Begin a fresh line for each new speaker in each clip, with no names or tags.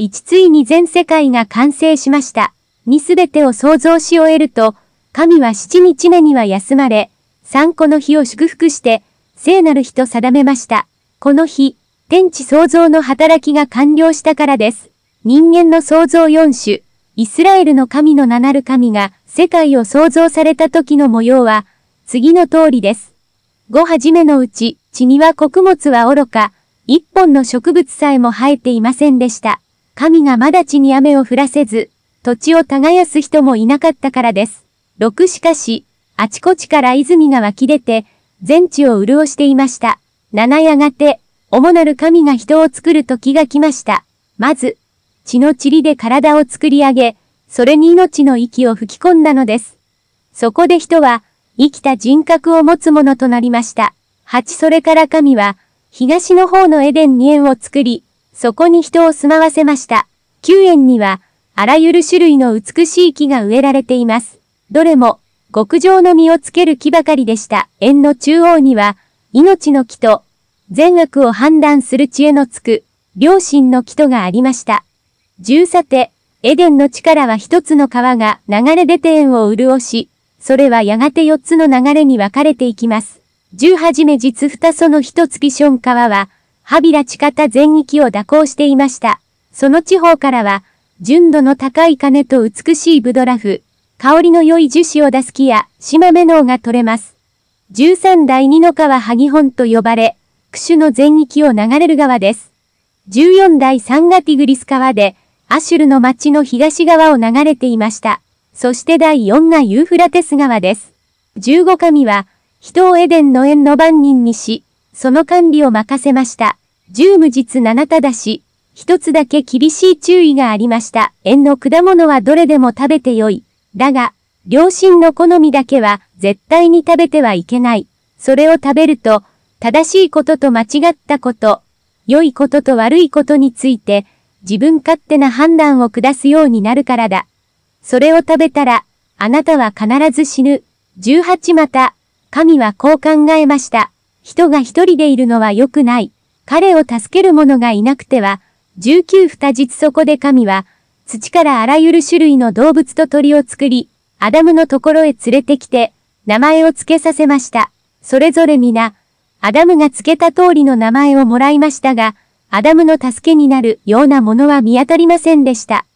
1ついに全世界が完成しました。にすべてを創造し終えると、神は七日目には休まれ、三個の日を祝福して、聖なる日と定めました。この日、天地創造の働きが完了したからです。人間の創造四種、イスラエルの神の名なる神が世界を創造された時の模様は、次の通りです。五はじめのうち、地には穀物は愚か、一本の植物さえも生えていませんでした。神がまだ地に雨を降らせず、土地を耕す人もいなかったからです。六しかし、あちこちから泉が湧き出て、全地を潤していました。七やがて、主なる神が人を作る時が来ました。まず、血の塵で体を作り上げ、それに命の息を吹き込んだのです。そこで人は、生きた人格を持つものとなりました。八それから神は、東の方のエデンに園を作り、そこに人を住まわせました。旧園には、あらゆる種類の美しい木が植えられています。どれも、極上の実をつける木ばかりでした。園の中央には、命の木と、善悪を判断する知恵のつく、良心の木とがありました。十さて、エデンの力は一つの川が流れ出て園を潤し、それはやがて四つの流れに分かれていきます。十はじめ実二その一月ション川は、ハビラ地方全域を蛇行していました。その地方からは、純度の高い金と美しいブドラフ、香りの良い樹脂を出す木や、島目能が取れます。十三第二の川萩本と呼ばれ、クシュの全域を流れる川です。十四第三がティグリス川で、アシュルの町の東側を流れていました。そして第4がユーフラテス川です。15神は、人をエデンの縁の番人にし、その管理を任せました。十無実七ただし、一つだけ厳しい注意がありました。縁の果物はどれでも食べてよい。だが、良心の好みだけは絶対に食べてはいけない。それを食べると、正しいことと間違ったこと、良いことと悪いことについて、自分勝手な判断を下すようになるからだ。それを食べたら、あなたは必ず死ぬ。18また、神はこう考えました。人が一人でいるのは良くない。彼を助ける者がいなくては、19二日そこで神は、土からあらゆる種類の動物と鳥を作り、アダムのところへ連れてきて、名前を付けさせました。それぞれ皆、アダムが付けた通りの名前をもらいましたが、アダムの助けになるようなものは見当たりませんでした。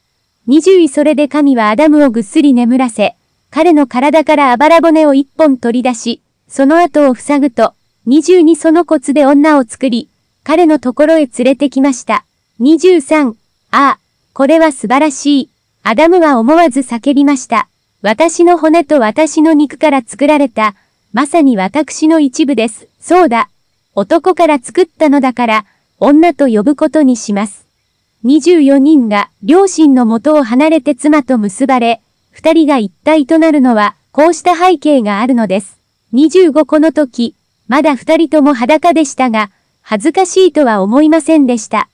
二十位それで神はアダムをぐっすり眠らせ、彼の体からあばら骨を一本取り出し、その後を塞ぐと、二十二その骨で女を作り、彼のところへ連れてきました。二十三、ああ、これは素晴らしい。アダムは思わず叫びました。私の骨と私の肉から作られた、まさに私の一部です。そうだ。男から作ったのだから、女と呼ぶことにします。24人が両親の元を離れて妻と結ばれ、二人が一体となるのは、こうした背景があるのです。25この時、まだ二人とも裸でしたが、恥ずかしいとは思いませんでした。